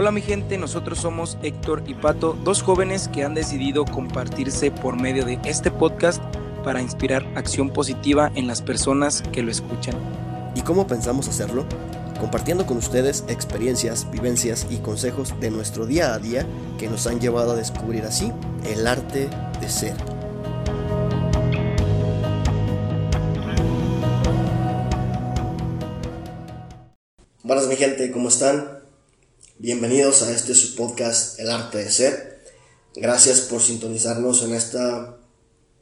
Hola mi gente, nosotros somos Héctor y Pato, dos jóvenes que han decidido compartirse por medio de este podcast para inspirar acción positiva en las personas que lo escuchan. ¿Y cómo pensamos hacerlo? Compartiendo con ustedes experiencias, vivencias y consejos de nuestro día a día que nos han llevado a descubrir así el arte de ser. Buenas mi gente, ¿cómo están? Bienvenidos a este su podcast El arte de ser. Gracias por sintonizarnos en este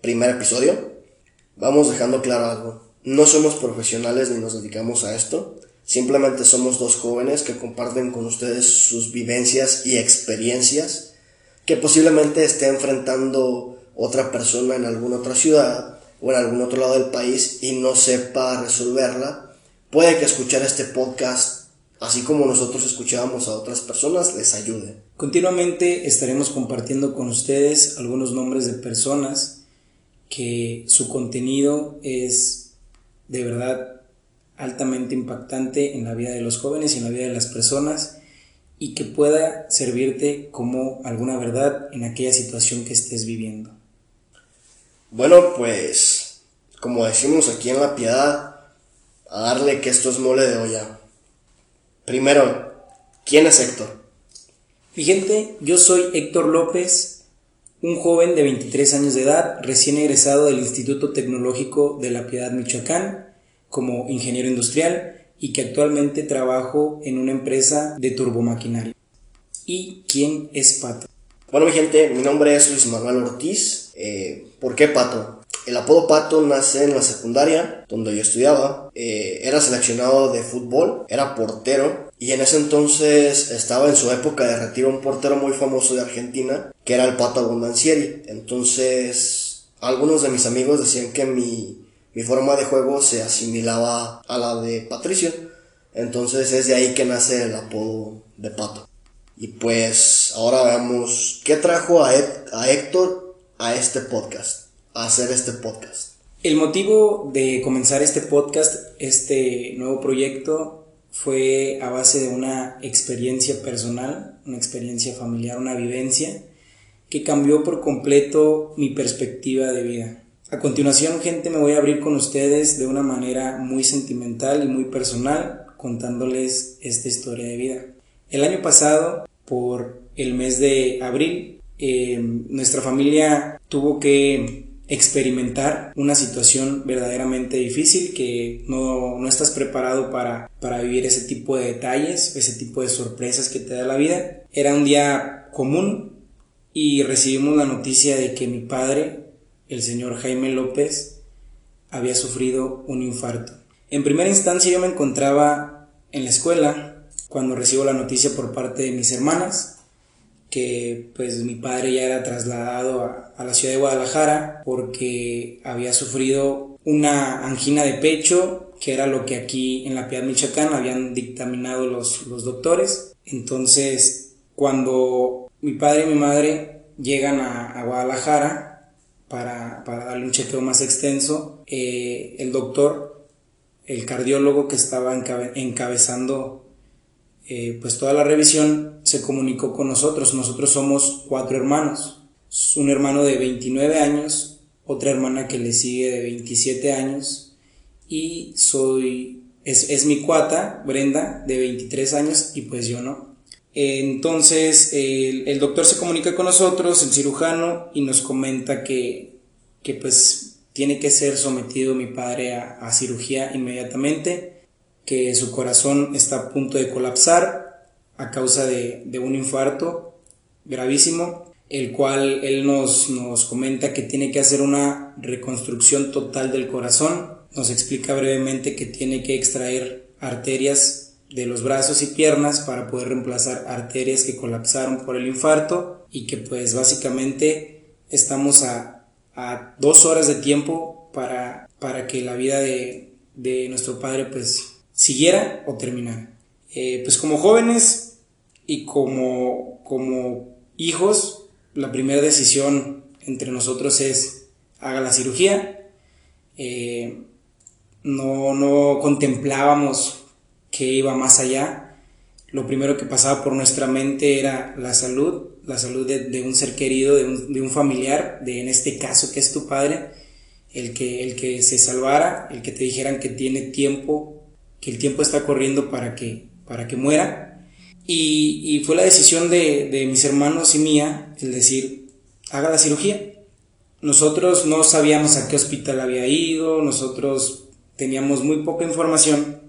primer episodio. Vamos dejando claro algo. No somos profesionales ni nos dedicamos a esto. Simplemente somos dos jóvenes que comparten con ustedes sus vivencias y experiencias que posiblemente esté enfrentando otra persona en alguna otra ciudad o en algún otro lado del país y no sepa resolverla. Puede que escuchar este podcast así como nosotros escuchábamos a otras personas, les ayude. Continuamente estaremos compartiendo con ustedes algunos nombres de personas que su contenido es de verdad altamente impactante en la vida de los jóvenes y en la vida de las personas y que pueda servirte como alguna verdad en aquella situación que estés viviendo. Bueno, pues como decimos aquí en La Piedad, a darle que esto es mole de olla. Primero, ¿quién es Héctor? Mi gente, yo soy Héctor López, un joven de 23 años de edad, recién egresado del Instituto Tecnológico de La Piedad, Michoacán, como ingeniero industrial y que actualmente trabajo en una empresa de turbomaquinaria. ¿Y quién es Pato? Bueno, mi gente, mi nombre es Luis Manuel Ortiz. Eh, ¿Por qué Pato? El apodo Pato nace en la secundaria, donde yo estudiaba. Eh, era seleccionado de fútbol, era portero. Y en ese entonces estaba en su época de retiro un portero muy famoso de Argentina, que era el Pato Abondancieri. Entonces, algunos de mis amigos decían que mi, mi forma de juego se asimilaba a la de Patricio. Entonces es de ahí que nace el apodo de Pato. Y pues ahora veamos qué trajo a, a Héctor a este podcast hacer este podcast? El motivo de comenzar este podcast, este nuevo proyecto, fue a base de una experiencia personal, una experiencia familiar, una vivencia que cambió por completo mi perspectiva de vida. A continuación, gente, me voy a abrir con ustedes de una manera muy sentimental y muy personal, contándoles esta historia de vida. El año pasado, por el mes de abril, eh, nuestra familia tuvo que experimentar una situación verdaderamente difícil que no, no estás preparado para, para vivir ese tipo de detalles, ese tipo de sorpresas que te da la vida. Era un día común y recibimos la noticia de que mi padre, el señor Jaime López, había sufrido un infarto. En primera instancia yo me encontraba en la escuela cuando recibo la noticia por parte de mis hermanas que pues mi padre ya era trasladado a, la ciudad de Guadalajara porque había sufrido una angina de pecho, que era lo que aquí en la Piedad Michoacán habían dictaminado los, los doctores. Entonces, cuando mi padre y mi madre llegan a, Guadalajara para, para, darle un chequeo más extenso, eh, el doctor, el cardiólogo que estaba encabezando eh, pues toda la revisión se comunicó con nosotros. Nosotros somos cuatro hermanos. Un hermano de 29 años, otra hermana que le sigue de 27 años y soy, es, mi cuata, Brenda, de 23 años y pues yo no. Entonces el, doctor se comunica con nosotros, el cirujano, y nos comenta que, que pues tiene que ser sometido mi padre a cirugía inmediatamente que su corazón está a punto de colapsar a causa de, un infarto gravísimo, el cual él nos, nos comenta que tiene que hacer una reconstrucción total del corazón, nos explica brevemente que tiene que extraer arterias de los brazos y piernas para poder reemplazar arterias que colapsaron por el infarto y que pues básicamente estamos a, a dos horas de tiempo para, para que la vida de, de nuestro padre pues siguiera o terminara. Eh, pues como jóvenes y como, como hijos, la primera decisión entre nosotros es haga la cirugía. Eh, no, no contemplábamos que iba más allá. lo primero que pasaba por nuestra mente era la salud, la salud de, un ser querido, de un, familiar, de en este caso que es tu padre, el que, el que se salvara, el que te dijeran que tiene tiempo, que el tiempo está corriendo para que, para que muera. Y, fue la decisión de, de mis hermanos y mía el decir, haga la cirugía. Nosotros no sabíamos a qué hospital había ido, nosotros teníamos muy poca información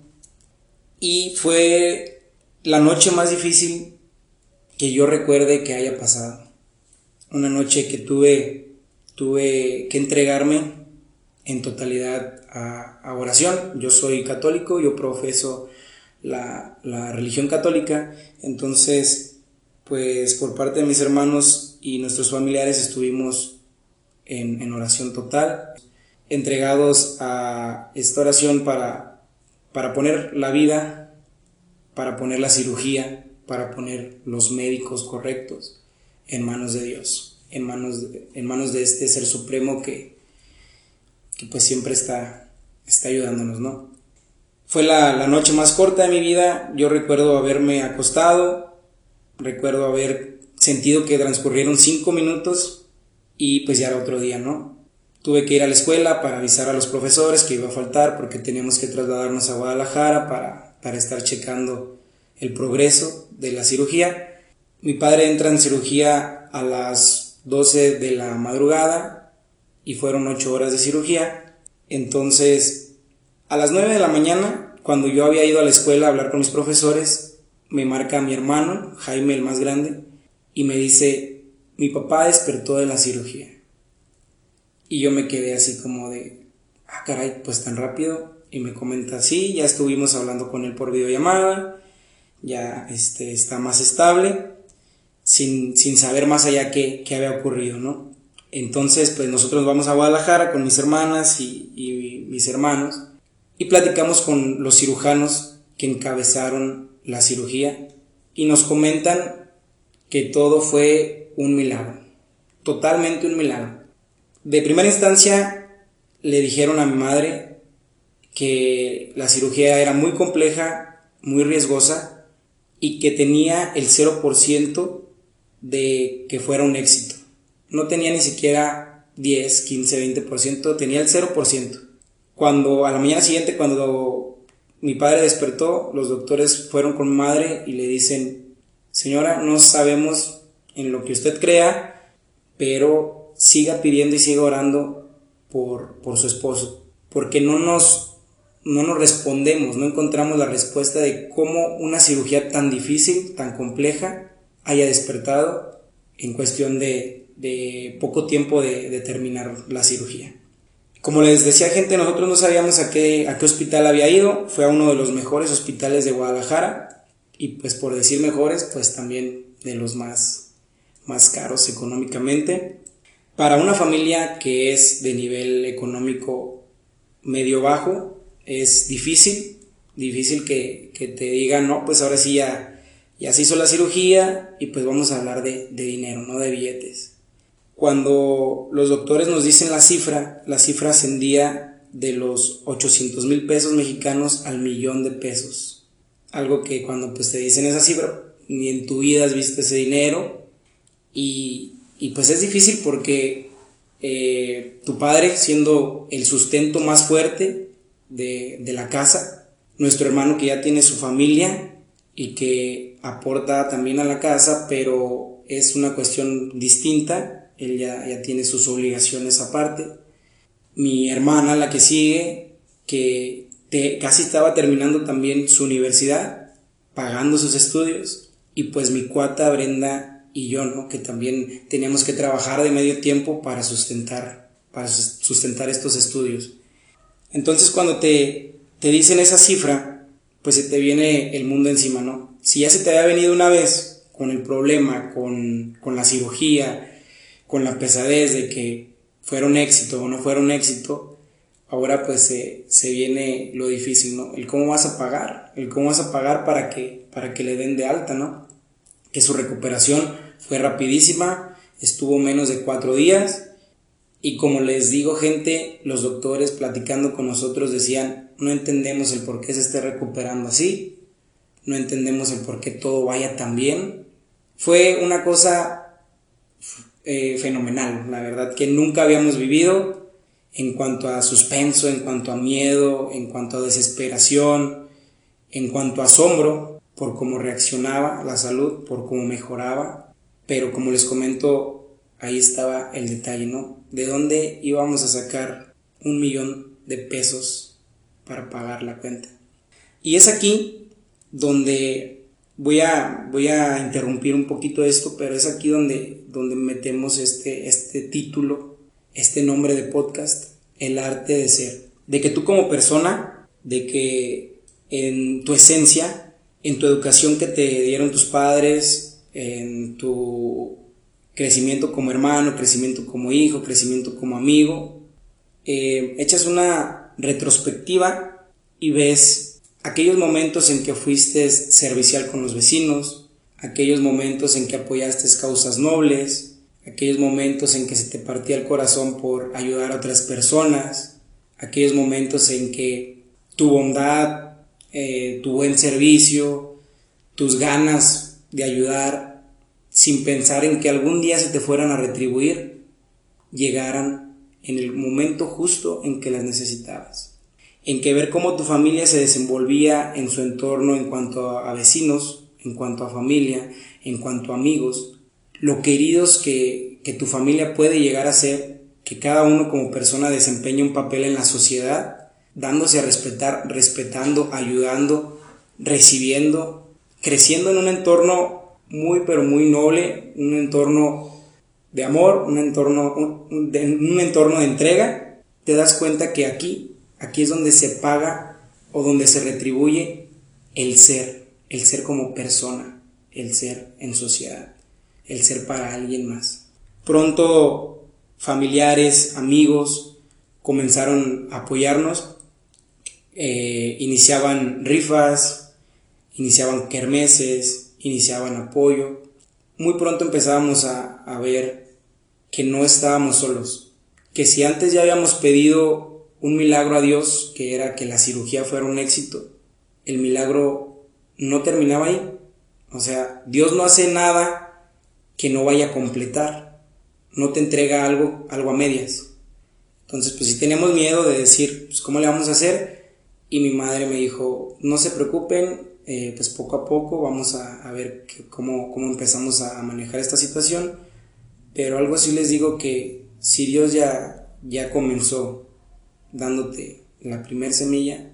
y fue la noche más difícil que yo recuerde que haya pasado. Una noche que tuve, tuve que entregarme en totalidad a, oración. Yo soy católico, yo profeso la, la, religión católica, entonces, pues por parte de mis hermanos y nuestros familiares estuvimos en, en oración total, entregados a esta oración para para poner la vida, para poner la cirugía, para poner los médicos correctos en manos de Dios, en manos de, en manos de este ser supremo que, que pues siempre está, está ayudándonos, ¿no? Fue la, la noche más corta de mi vida, yo recuerdo haberme acostado, recuerdo haber sentido que transcurrieron cinco minutos y pues ya era otro día, ¿no? Tuve que ir a la escuela para avisar a los profesores que iba a faltar porque teníamos que trasladarnos a Guadalajara para, para estar checando el progreso de la cirugía. Mi padre entra en cirugía a las 12 de la madrugada y fueron 8 horas de cirugía. Entonces, a las 9 de la mañana, cuando yo había ido a la escuela a hablar con mis profesores, me marca mi hermano, Jaime el más grande, y me dice, mi papá despertó de la cirugía. Y yo me quedé así como de, ah, caray, pues tan rápido. Y me comenta, sí, ya estuvimos hablando con él por videollamada, ya este, está más estable, sin, sin saber más allá qué, qué, había ocurrido, ¿no? Entonces, pues nosotros vamos a Guadalajara con mis hermanas y, y mis hermanos y platicamos con los cirujanos que encabezaron la cirugía y nos comentan que todo fue un milagro, totalmente un milagro de primera instancia le dijeron a mi madre que la cirugía era muy compleja, muy riesgosa y que tenía el 0% de que fuera un éxito. No tenía ni siquiera 10, 15, 20%, tenía el 0%. Cuando a la mañana siguiente, cuando mi padre despertó, los doctores fueron con madre y le dicen, señora, no sabemos en lo que usted crea, pero siga pidiendo y siga orando por, por su esposo, porque no nos, no nos respondemos, no encontramos la respuesta de cómo una cirugía tan difícil, tan compleja, haya despertado en cuestión de, de poco tiempo de, de, terminar la cirugía. Como les decía gente, nosotros no sabíamos a qué, a qué hospital había ido, fue a uno de los mejores hospitales de Guadalajara y pues por decir mejores, pues también de los más, más caros económicamente. Para una familia que es de nivel económico medio bajo, es difícil, difícil que, te digan, no, pues ahora sí ya, ya se hizo la cirugía y pues vamos a hablar de, de dinero, no de billetes. Cuando los doctores nos dicen la cifra, la cifra ascendía de los 800 mil pesos mexicanos al millón de pesos. Algo que cuando pues te dicen esa cifra, ni en tu vida has visto ese dinero y, y pues es difícil porque eh, tu padre, siendo el sustento más fuerte de, la casa, nuestro hermano que ya tiene su familia y que aporta también a la casa, pero es una cuestión distinta, él ya, ya tiene sus obligaciones aparte. Mi hermana, la que sigue, que casi estaba terminando también su universidad, pagando sus estudios, y pues mi cuata Brenda y yo, ¿no? Que también teníamos que trabajar de medio tiempo para sustentar, para sustentar estos estudios. Entonces cuando te, te dicen esa cifra, pues se te viene el mundo encima, ¿no? Si ya se te había venido una vez con el problema, con, con la cirugía, con la pesadez de que fuera un éxito o no fuera un éxito, ahora pues se, se, viene lo difícil, ¿no? El cómo vas a pagar, el cómo vas a pagar para que, para que le den de alta, ¿no? Que su recuperación fue rapidísima, estuvo menos de cuatro días y como les digo gente, los doctores platicando con nosotros decían, no entendemos el por qué se esté recuperando así, no entendemos el por qué todo vaya tan bien. Fue una cosa eh, fenomenal, la verdad, que nunca habíamos vivido en cuanto a suspenso, en cuanto a miedo, en cuanto a desesperación, en cuanto a asombro por cómo reaccionaba la salud, por cómo mejoraba. Pero como les comento, ahí estaba el detalle, ¿no? ¿De dónde íbamos a sacar un millón de pesos para pagar la cuenta? Y es aquí donde voy a, voy a interrumpir un poquito esto, pero es aquí donde, donde metemos este, este título, este nombre de podcast, el arte de ser. De que tú como persona, de que en tu esencia, en tu educación que te dieron tus padres, en tu crecimiento como hermano, crecimiento como hijo, crecimiento como amigo, eh, echas una retrospectiva y ves aquellos momentos en que fuiste servicial con los vecinos, aquellos momentos en que apoyaste causas nobles, aquellos momentos en que se te partía el corazón por ayudar a otras personas, aquellos momentos en que tu bondad, eh, tu buen servicio, tus ganas de ayudar sin pensar en que algún día se te fueran a retribuir, llegaran en el momento justo en que las necesitabas en que ver cómo tu familia se desenvolvía en su entorno en cuanto a vecinos, en cuanto a familia, en cuanto a amigos, lo queridos que, que tu familia puede llegar a ser, que cada uno como persona desempeña un papel en la sociedad, dándose a respetar, respetando, ayudando, recibiendo, creciendo en un entorno muy pero muy noble, un entorno de amor, un entorno, un, un entorno de entrega, te das cuenta que aquí Aquí es donde se paga o donde se retribuye el ser, el ser como persona, el ser en sociedad, el ser para alguien más. Pronto familiares, amigos comenzaron a apoyarnos, eh, iniciaban rifas, iniciaban kermeses, iniciaban apoyo. Muy pronto empezábamos a, a ver que no estábamos solos, que si antes ya habíamos pedido un milagro a Dios, que era que la cirugía fuera un éxito, el milagro no terminaba ahí. O sea, Dios no hace nada que no vaya a completar, no te entrega algo, algo a medias. Entonces, pues si teníamos miedo de decir, pues, ¿cómo le vamos a hacer? Y mi madre me dijo, no se preocupen, eh, pues poco a poco vamos a, ver cómo, cómo, empezamos a, manejar esta situación. Pero algo así les digo que si Dios ya, ya comenzó dándote la primera semilla,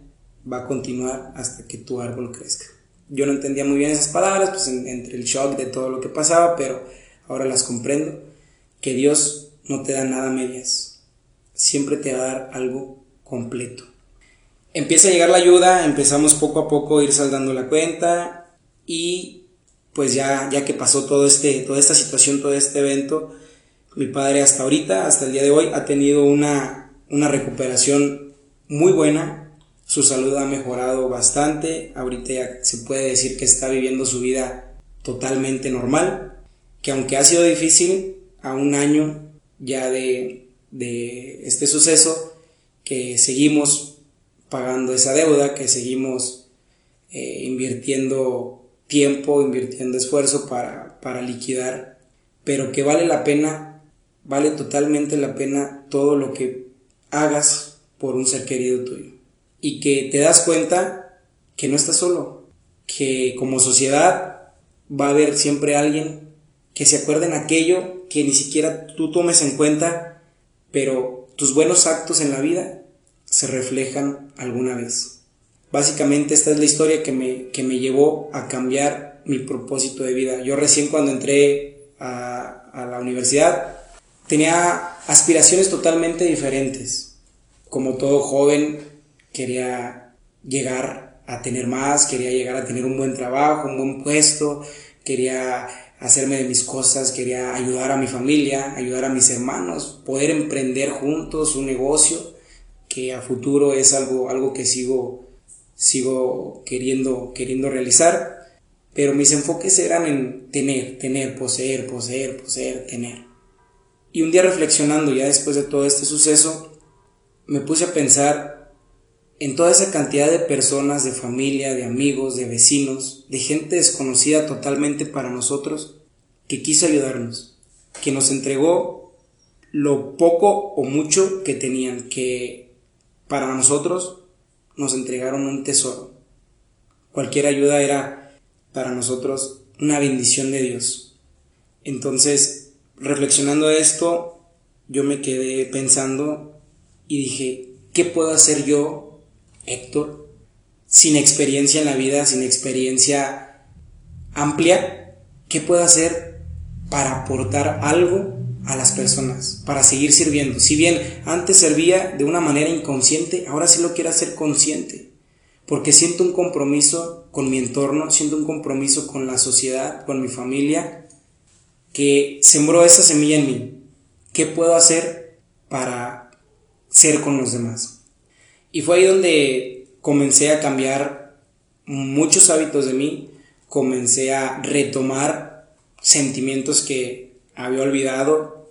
va a continuar hasta que tu árbol crezca. Yo no entendía muy bien esas palabras, pues entre el shock de todo lo que pasaba, pero ahora las comprendo, que Dios no te da nada medias, siempre te va a dar algo completo. Empieza a llegar la ayuda, empezamos poco a poco a ir saldando la cuenta y pues ya, ya que pasó todo este, toda esta situación, todo este evento, mi padre hasta ahorita, hasta el día de hoy, ha tenido una una recuperación muy buena, su salud ha mejorado bastante, ahorita ya se puede decir que está viviendo su vida totalmente normal, que aunque ha sido difícil, a un año ya de, este suceso, que seguimos pagando esa deuda, que seguimos eh, invirtiendo tiempo, invirtiendo esfuerzo para, para liquidar, pero que vale la pena, vale totalmente la pena todo lo que hagas por un ser querido tuyo. Y que te das cuenta que no estás solo, que como sociedad va a haber siempre alguien que se acuerde en aquello que ni siquiera tú tomes en cuenta, pero tus buenos actos en la vida se reflejan alguna vez. Básicamente esta es la historia que me, que me llevó a cambiar mi propósito de vida. Yo recién cuando entré a, a la universidad tenía aspiraciones totalmente diferentes. Como todo joven, quería llegar a tener más, quería llegar a tener un buen trabajo, un buen puesto, quería hacerme de mis cosas, quería ayudar a mi familia, ayudar a mis hermanos, poder emprender juntos un negocio que a futuro es algo, algo que sigo, sigo queriendo, queriendo realizar, pero mis enfoques eran en tener, tener, poseer, poseer, poseer, tener. Y un día reflexionando ya después de todo este suceso, me puse a pensar en toda esa cantidad de personas, de familia, de amigos, de vecinos, de gente desconocida totalmente para nosotros, que quiso ayudarnos, que nos entregó lo poco o mucho que tenían, que para nosotros nos entregaron un tesoro. Cualquier ayuda era para nosotros una bendición de Dios. Entonces, reflexionando esto, yo me quedé pensando y dije, ¿qué puedo hacer yo, Héctor, sin experiencia en la vida, sin experiencia amplia? ¿Qué puedo hacer para aportar algo a las personas, para seguir sirviendo? Si bien antes servía de una manera inconsciente, ahora sí lo quiero hacer consciente, porque siento un compromiso con mi entorno, siento un compromiso con la sociedad, con mi familia, que sembró esa semilla en mí. ¿Qué puedo hacer para ser con los demás? Y fue ahí donde comencé a cambiar muchos hábitos de mí, comencé a retomar sentimientos que había olvidado,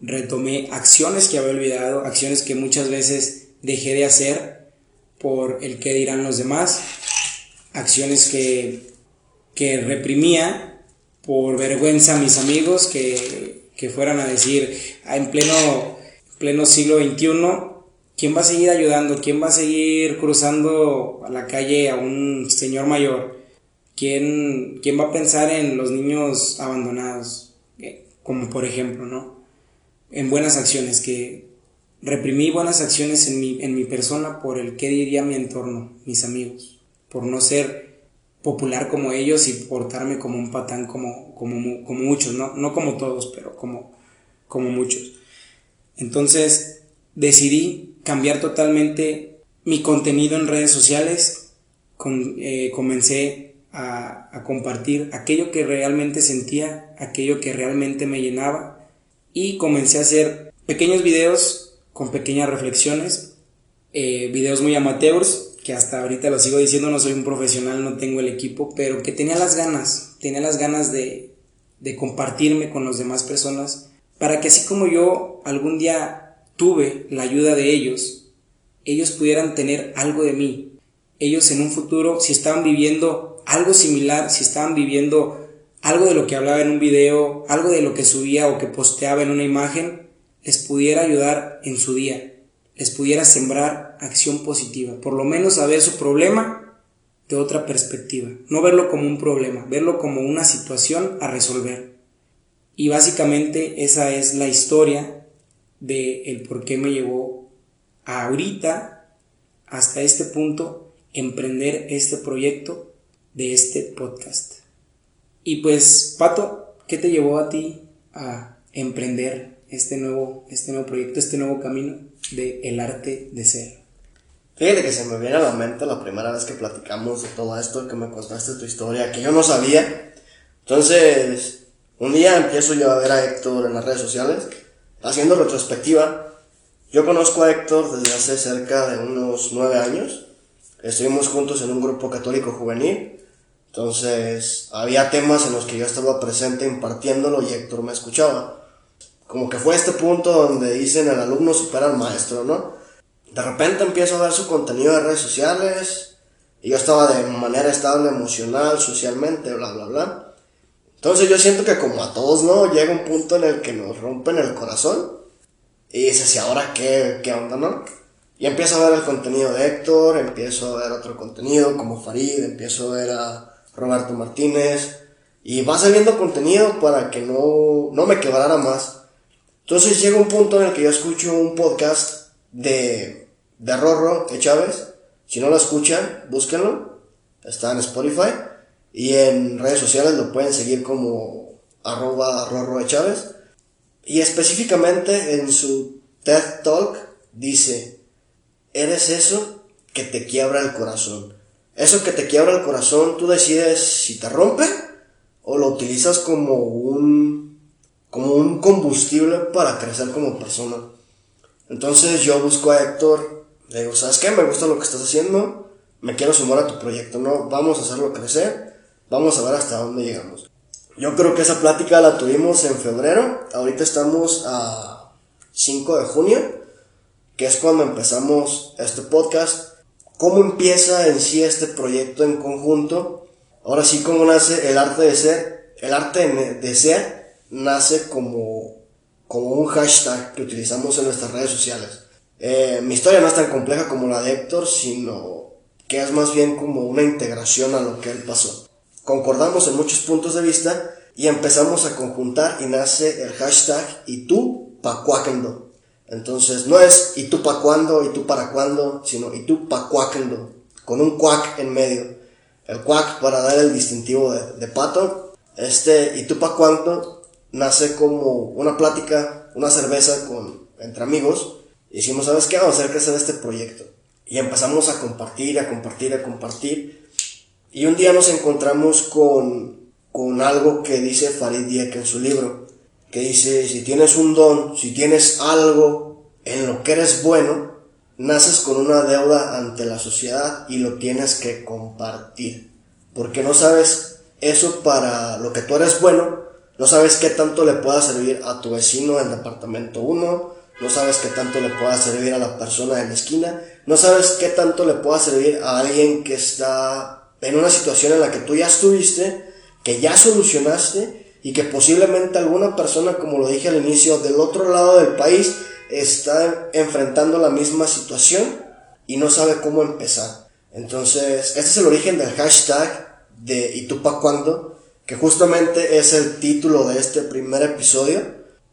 retomé acciones que había olvidado, acciones que muchas veces dejé de hacer por el que dirán los demás, acciones que, que reprimía por vergüenza a mis amigos que, que fueran a decir ah, en pleno, pleno siglo XXI, ¿quién va a seguir ayudando? ¿Quién va a seguir cruzando a la calle a un señor mayor? ¿Quién, quién va a pensar en los niños abandonados? Eh, como por ejemplo, ¿no? En buenas acciones, que reprimí buenas acciones en mi, en mi persona por el que diría mi entorno, mis amigos, por no ser popular como ellos y portarme como un patán como, como, como muchos, ¿no? no como todos, pero como, como muchos. Entonces decidí cambiar totalmente mi contenido en redes sociales, con, eh, comencé a, compartir aquello que realmente sentía, aquello que realmente me llenaba y comencé a hacer pequeños videos con pequeñas reflexiones, eh, videos muy amateurs, que hasta ahorita lo sigo diciendo, no soy un profesional, no tengo el equipo, pero que tenía las ganas, tenía las ganas de, de compartirme con las demás personas, para que así como yo algún día tuve la ayuda de ellos, ellos pudieran tener algo de mí. Ellos en un futuro, si estaban viviendo algo similar, si estaban viviendo algo de lo que hablaba en un video, algo de lo que subía o que posteaba en una imagen, les pudiera ayudar en su día les pudiera sembrar acción positiva, por lo menos a ver su problema de otra perspectiva, no verlo como un problema, verlo como una situación a resolver. Y básicamente esa es la historia de el por qué me llevó a ahorita hasta este punto emprender este proyecto de este podcast. Y pues, Pato, ¿qué te llevó a ti a emprender este nuevo, este nuevo proyecto, este nuevo camino? de El arte de ser. Fíjate que se me viene a la mente la primera vez que platicamos de todo esto, que me contaste tu historia, que yo no sabía. Entonces, un día empiezo yo a ver a Héctor en las redes sociales, haciendo retrospectiva. Yo conozco a Héctor desde hace cerca de unos nueve años. Estuvimos juntos en un grupo católico juvenil. Entonces, había temas en los que yo estaba presente impartiéndolo y Héctor me escuchaba como que fue este punto donde dicen el alumno supera al maestro, ¿no? De repente empiezo a ver su contenido de redes sociales y yo estaba de manera estable emocional, socialmente, bla, bla, bla. Entonces yo siento que como a todos, ¿no? Llega un punto en el que nos rompen el corazón y dices, ¿y ahora qué, qué onda, no? Y empiezo a ver el contenido de Héctor, empiezo a ver otro contenido como Farid, empiezo a ver a Roberto Martínez y va saliendo contenido para que no, no me quebrara más. Entonces llega un punto en el que yo escucho un podcast de, de Rorro de Chávez. Si no lo escuchan, búsquenlo. Está en Spotify. Y en redes sociales lo pueden seguir como arroba Rorro de Chávez. Y específicamente en su TED Talk dice, eres eso que te quiebra el corazón. Eso que te quiebra el corazón, tú decides si te rompe o lo utilizas como un como un combustible para crecer como persona. Entonces yo busco a Héctor, le digo, ¿sabes qué? Me gusta lo que estás haciendo, me quiero sumar a tu proyecto, ¿no? Vamos a hacerlo crecer, vamos a ver hasta dónde llegamos. Yo creo que esa plática la tuvimos en febrero, ahorita estamos a 5 de junio, que es cuando empezamos este podcast. cómo empieza en sí este proyecto en conjunto. Ahora sí, cómo nace el arte de ser. El arte de ser nace como, como un hashtag que utilizamos en nuestras redes sociales. Eh, mi historia no es tan compleja como la de Héctor, sino que es más bien como una integración a lo que él pasó. Concordamos en muchos puntos de vista y empezamos a conjuntar y nace el hashtag y tú pa'. Entonces no es y tú pa' cuándo y tú para cuándo, sino y tú pa' con un cuac en medio. El cuac para dar el distintivo de, pato. Este y tú pa' cuándo nace como una plática, una cerveza con, entre amigos. Y decimos, ¿sabes qué? Vamos a hacer crecer este proyecto. Y empezamos a compartir, a compartir, a compartir. Y un día nos encontramos con con algo que dice Farid Diek en su libro, que dice, si tienes un don, si tienes algo en lo que eres bueno, naces con una deuda ante la sociedad y lo tienes que compartir. Porque no sabes eso para lo que tú eres bueno, no sabes qué tanto le pueda servir a tu vecino en departamento 1, no sabes qué tanto le pueda servir a la persona en la esquina, no sabes qué tanto le pueda servir a alguien que está en una situación en la que tú ya estuviste que ya solucionaste y que posiblemente alguna persona, como lo dije al inicio, del otro lado del país está enfrentando la misma situación y no sabe cómo empezar. Entonces, este es el origen del hashtag de ¿Y tú pa' cuándo? Que justamente es el título de este primer episodio.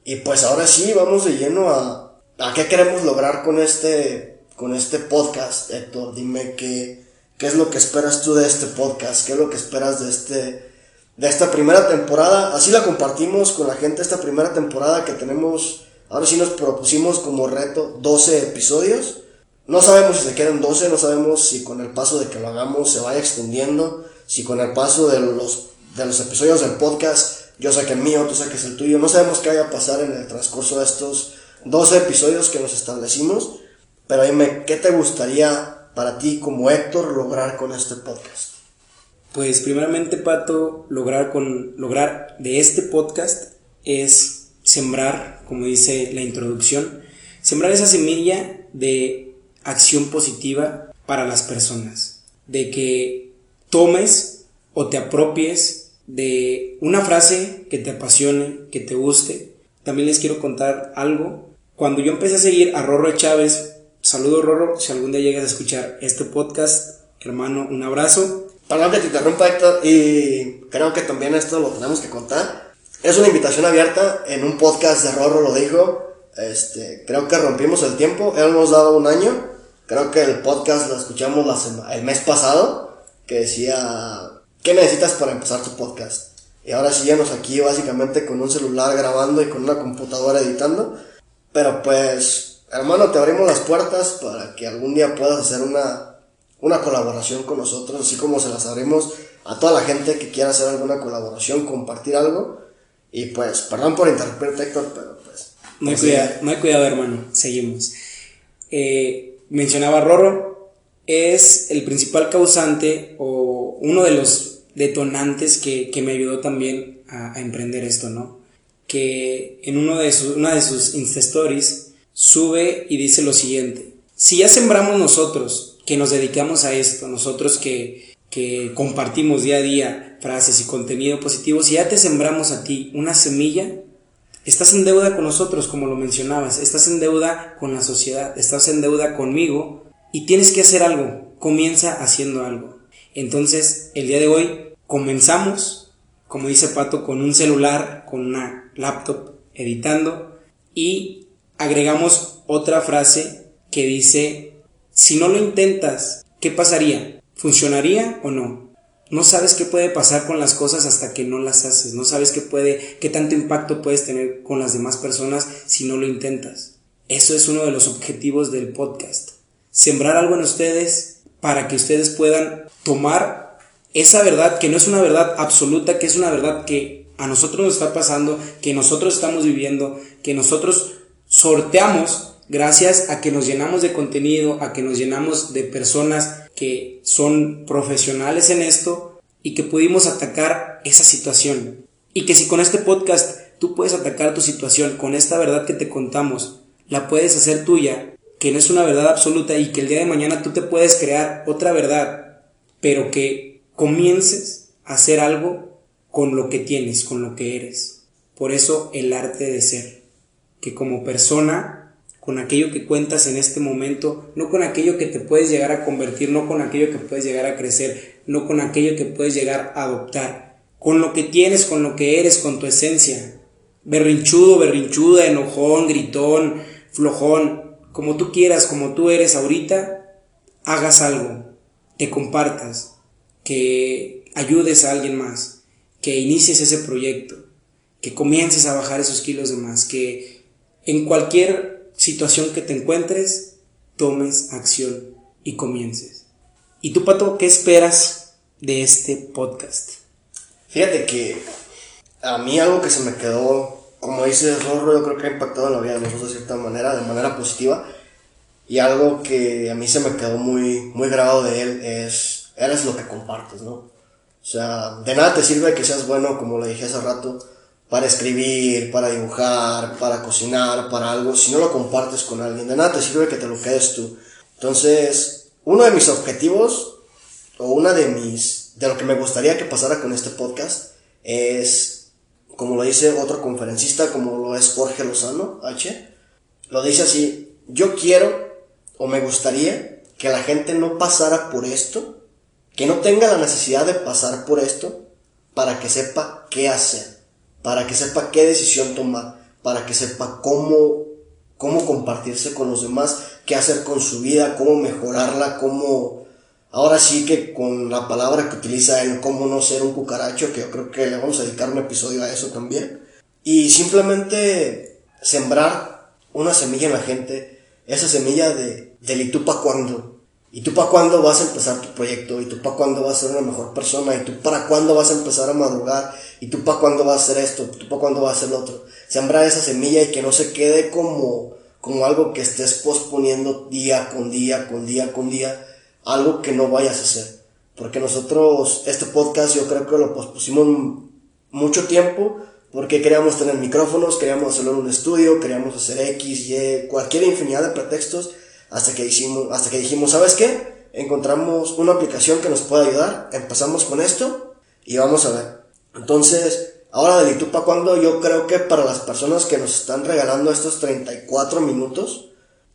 Y pues ahora sí, vamos de lleno a, a qué queremos lograr con este, con este podcast, Héctor. Dime qué, qué es lo que esperas tú de este podcast, qué es lo que esperas de este de esta primera temporada. Así la compartimos con la gente esta primera temporada que tenemos. Ahora sí nos propusimos como reto 12 episodios. No sabemos si se quedan 12, no sabemos si con el paso de que lo hagamos se vaya extendiendo, si con el paso de los, de los episodios del podcast yo saque el mío, tú saques el tuyo. No sabemos qué vaya a pasar en el transcurso de estos 12 episodios que nos establecimos. Pero dime, ¿qué te gustaría para ti como Héctor lograr con este podcast? Pues primeramente, Pato, lograr, con, lograr de este podcast es sembrar, como dice la introducción, sembrar esa semilla de acción positiva para las personas, de que tomes o te apropies de una frase que te apasione, que te guste. También les quiero contar algo. Cuando yo empecé a seguir a Rorro Chávez, saludo Rorro, si algún día llegas a escuchar este podcast, hermano, un abrazo. Perdón que te interrumpa, Héctor, y creo que también esto lo tenemos que contar. Es una invitación abierta, en un podcast de Rorro lo dijo, este, creo que rompimos el tiempo, hemos dado un año, creo que el podcast lo escuchamos el mes pasado, que decía, ¿qué necesitas para empezar tu podcast? Y ahora sí aquí básicamente con un celular grabando y con una computadora editando, pero pues, hermano, te abrimos las puertas para que algún día puedas hacer una una colaboración con nosotros, así como se las abrimos a toda la gente que quiera hacer alguna colaboración, compartir algo. Y pues, perdón por interrumpir, Héctor, pero pues... Hay, cuidado, cuidado, hermano, seguimos. Eh, mencionaba Rorro, es el principal causante o uno de los detonantes que, me ayudó también a, emprender esto, ¿no? Que en uno de sus, una de sus Insta Stories sube y dice lo siguiente, si ya sembramos nosotros que nos dedicamos a esto, nosotros que, que compartimos día a día frases y contenido positivo, si ya te sembramos a ti una semilla, estás en deuda con nosotros, como lo mencionabas, estás en deuda con la sociedad, estás en deuda conmigo y tienes que hacer algo, comienza haciendo algo. Entonces, el día de hoy comenzamos, como dice Pato, con un celular, con una laptop, editando y agregamos otra frase que dice si no lo intentas, ¿qué pasaría? ¿Funcionaría o no? No sabes qué puede pasar con las cosas hasta que no las haces. No sabes qué puede, qué tanto impacto puedes tener con las demás personas si no lo intentas. Eso es uno de los objetivos del podcast. Sembrar algo en ustedes para que ustedes puedan tomar esa verdad que no es una verdad absoluta, que es una verdad que a nosotros nos está pasando, que nosotros estamos viviendo, que nosotros sorteamos gracias a que nos llenamos de contenido, a que nos llenamos de personas que son profesionales en esto y que pudimos atacar esa situación. Y que si con este podcast tú puedes atacar tu situación con esta verdad que te contamos, la puedes hacer tuya, que no es una verdad absoluta y que el día de mañana tú te puedes crear otra verdad, pero que comiences a hacer algo con lo que tienes, con lo que eres. Por eso el arte de ser, que como persona, con aquello que cuentas en este momento, no con aquello que te puedes llegar a convertir, no con aquello que puedes llegar a crecer, no con aquello que puedes llegar a adoptar, con lo que tienes, con lo que eres, con tu esencia. Berrinchudo, berrinchuda, enojón, gritón, flojón, como tú quieras, como tú eres ahorita, hagas algo, te compartas, que ayudes a alguien más, que inicies ese proyecto, que comiences a bajar esos kilos de más, que en cualquier situación que te encuentres, tomes acción y comiences. ¿Y tú, Pato, qué esperas de este podcast? Fíjate que a mí algo que se me quedó, como dice Zorro, yo creo que ha impactado en la vida de nosotros de cierta manera, de manera positiva. Y algo que a mí se me quedó muy, muy grabado de él es, eres lo que compartes, ¿no? O sea, de nada te sirve que seas bueno, como le dije hace rato, para escribir, para dibujar, para cocinar, para algo, si no lo compartes con alguien. De nada te sirve que te lo quedes tú. Entonces, uno de mis objetivos, o una de mis, de lo que me gustaría que pasara con este podcast, es, como lo dice otro conferencista, como lo es Jorge Lozano, H, lo dice así, yo quiero o me gustaría que la gente no pasara por esto, que no tenga la necesidad de pasar por esto para que sepa qué hacer, para que sepa qué decisión tomar, para que sepa cómo, cómo compartirse con los demás, qué hacer con su vida, cómo mejorarla, cómo Ahora sí que con la palabra que utiliza en cómo no ser un cucaracho, que yo creo que le vamos a dedicar un episodio a eso también. Y simplemente sembrar una semilla en la gente, esa semilla de, del cuándo. Y tú para cuándo vas a empezar tu proyecto, y tú para cuándo vas a ser una mejor persona, y tú para cuándo vas a empezar a madrugar, y tú para cuándo vas a hacer esto, tú para cuándo vas a hacer lo otro. Sembrar esa semilla y que no se quede como, como algo que estés posponiendo día con día, con día, con día algo que no vayas a hacer. Porque nosotros, este podcast yo creo que lo pospusimos mucho tiempo porque queríamos tener micrófonos, queríamos hacerlo en un estudio, queríamos hacer X, Y, cualquier infinidad de pretextos hasta que, hicimos, hasta que dijimos, ¿sabes qué? Encontramos una aplicación que nos puede ayudar, empezamos con esto y vamos a ver. Entonces, ahora del YouTube cuando yo creo que para las personas que nos están regalando estos 34 minutos,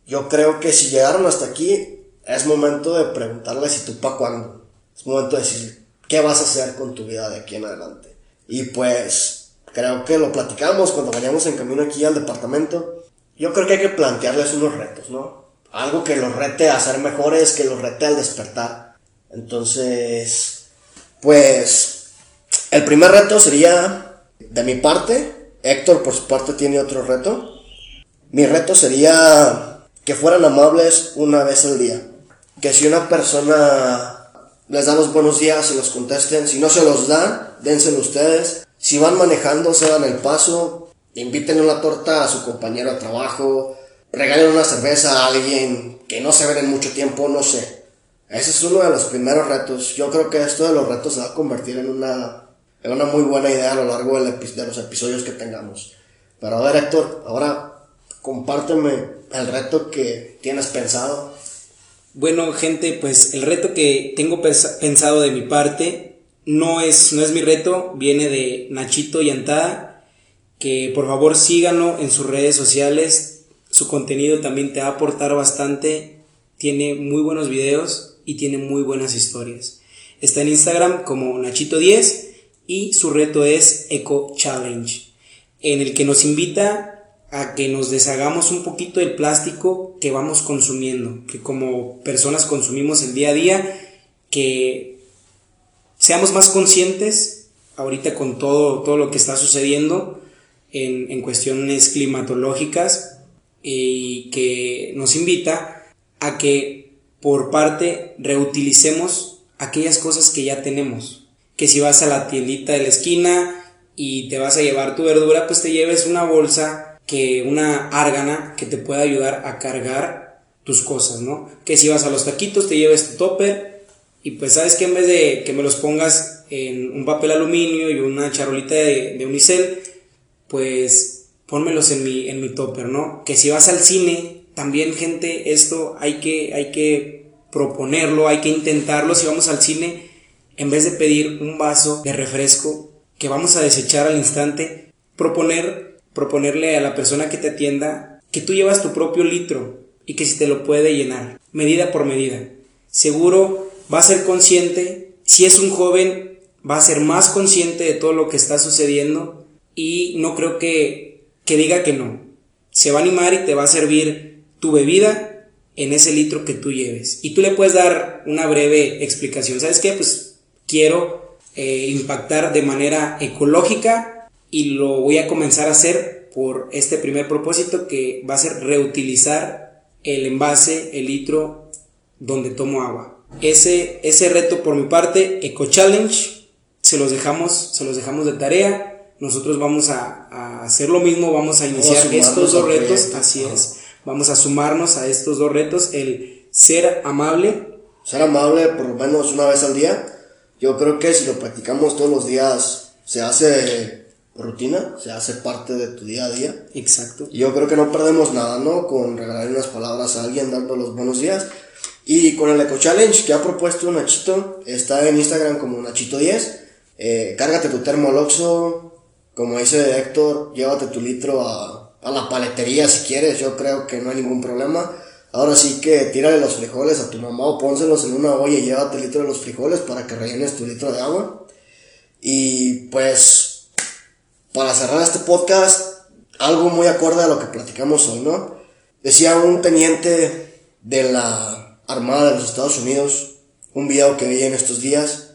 yo creo que si llegaron hasta aquí es momento de preguntarle si tú para cuándo. Es momento de decir qué vas a hacer con tu vida de aquí en adelante. Y pues creo que lo platicamos cuando vayamos en camino aquí al departamento. Yo creo que hay que plantearles unos retos, ¿no? Algo que los rete a ser mejores, que los rete al despertar. Entonces, pues el primer reto sería de mi parte. Héctor por su parte tiene otro reto. Mi reto sería que fueran amables una vez al día que si una persona les da los buenos días, se los contesten. Si no se los dan, dénselo ustedes. Si van manejando, se dan el paso. Inviten una torta a su compañero de trabajo. Regalen una cerveza a alguien que no se ven en mucho tiempo, no sé. Ese es uno de los primeros retos. Yo creo que esto de los retos se va a convertir en una, en una muy buena idea a lo largo de los episodios que tengamos. Pero a ver, Héctor, ahora compárteme el reto que tienes pensado bueno, gente, pues el reto que tengo pensado de mi parte no es, no es mi reto, viene de Nachito Yantada, que por favor síganlo en sus redes sociales, su contenido también te va a aportar bastante, tiene muy buenos videos y tiene muy buenas historias. Está en Instagram como Nachito10 y su reto es Eco Challenge, en el que nos invita a que nos deshagamos un poquito del plástico que vamos consumiendo, que como personas consumimos el día a día, que seamos más conscientes ahorita con todo, todo lo que está sucediendo en, en cuestiones climatológicas y que nos invita a que por parte reutilicemos aquellas cosas que ya tenemos. Que si vas a la tiendita de la esquina y te vas a llevar tu verdura, pues te lleves una bolsa que una árgana que te pueda ayudar a cargar tus cosas, ¿no? Que si vas a los taquitos te lleves tu topper y pues sabes que en vez de que me los pongas en un papel aluminio y una charolita de, unicel, pues pónmelos en mi, en mi topper, ¿no? Que si vas al cine también gente, esto hay que, hay que proponerlo, hay que intentarlo. Si vamos al cine, en vez de pedir un vaso de refresco que vamos a desechar al instante, proponer, proponerle a la persona que te atienda que tú llevas tu propio litro y que si te lo puede llenar, medida por medida. Seguro va a ser consciente, si es un joven, va a ser más consciente de todo lo que está sucediendo y no creo que, que diga que no. Se va a animar y te va a servir tu bebida en ese litro que tú lleves. Y tú le puedes dar una breve explicación. ¿Sabes qué? Pues quiero eh, impactar de manera ecológica y lo voy a comenzar a hacer por este primer propósito que va a ser reutilizar el envase, el litro donde tomo agua. Ese, ese reto por mi parte, Eco Challenge, se los dejamos, se los dejamos de tarea. Nosotros vamos a, a hacer lo mismo, vamos a iniciar estos dos retos, así es. Vamos a sumarnos a estos dos retos, el ser amable. Ser amable por lo menos una vez al día. Yo creo que si lo practicamos todos los días, se hace rutina, se hace parte de tu día a día. Exacto. Yo creo que no perdemos nada, ¿no? Con regalar unas palabras a alguien, dando los buenos días. Y con el Eco Challenge que ha propuesto Nachito, está en Instagram como Nachito10. Eh, cárgate tu termo como dice Héctor, llévate tu litro a, la paletería si quieres, yo creo que no hay ningún problema. Ahora sí que tírale los frijoles a tu mamá o pónselos en una olla y llévate el litro de los frijoles para que rellenes tu litro de agua. Y pues, para cerrar este podcast, algo muy acorde a lo que platicamos hoy, ¿no? Decía un teniente de la Armada de los Estados Unidos, un video que vi en estos días,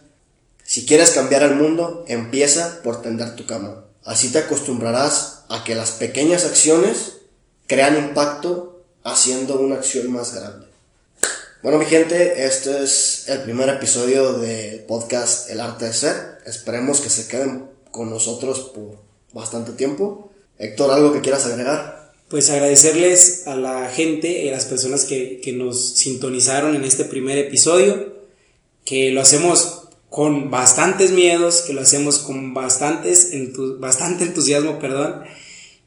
si quieres cambiar el mundo, empieza por tender tu cama. Así te acostumbrarás a que las pequeñas acciones crean impacto haciendo una acción más grande. Bueno, mi gente, este es el primer episodio del podcast El Arte de Ser. Esperemos que se queden con nosotros por bastante tiempo. Héctor, ¿algo que quieras agregar? Pues agradecerles a la gente y a las personas que, que nos sintonizaron en este primer episodio, que lo hacemos con bastantes miedos, que lo hacemos con bastantes bastante entusiasmo, perdón,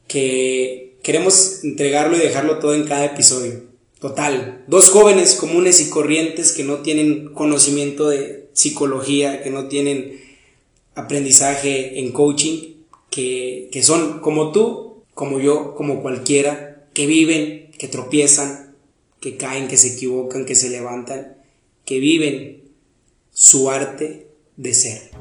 que queremos entregarlo y dejarlo todo en cada episodio. Total, dos jóvenes comunes y corrientes que no tienen conocimiento de psicología, que no tienen aprendizaje en coaching, que, que son como tú, como yo, como cualquiera, que viven, que tropiezan, que caen, que se equivocan, que se levantan, que viven su arte de ser.